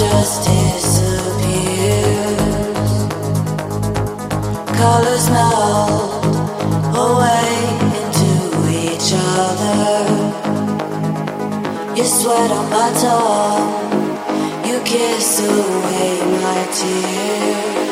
just disappears. Colors melt away into each other. You sweat on my tongue, you kiss away my tears.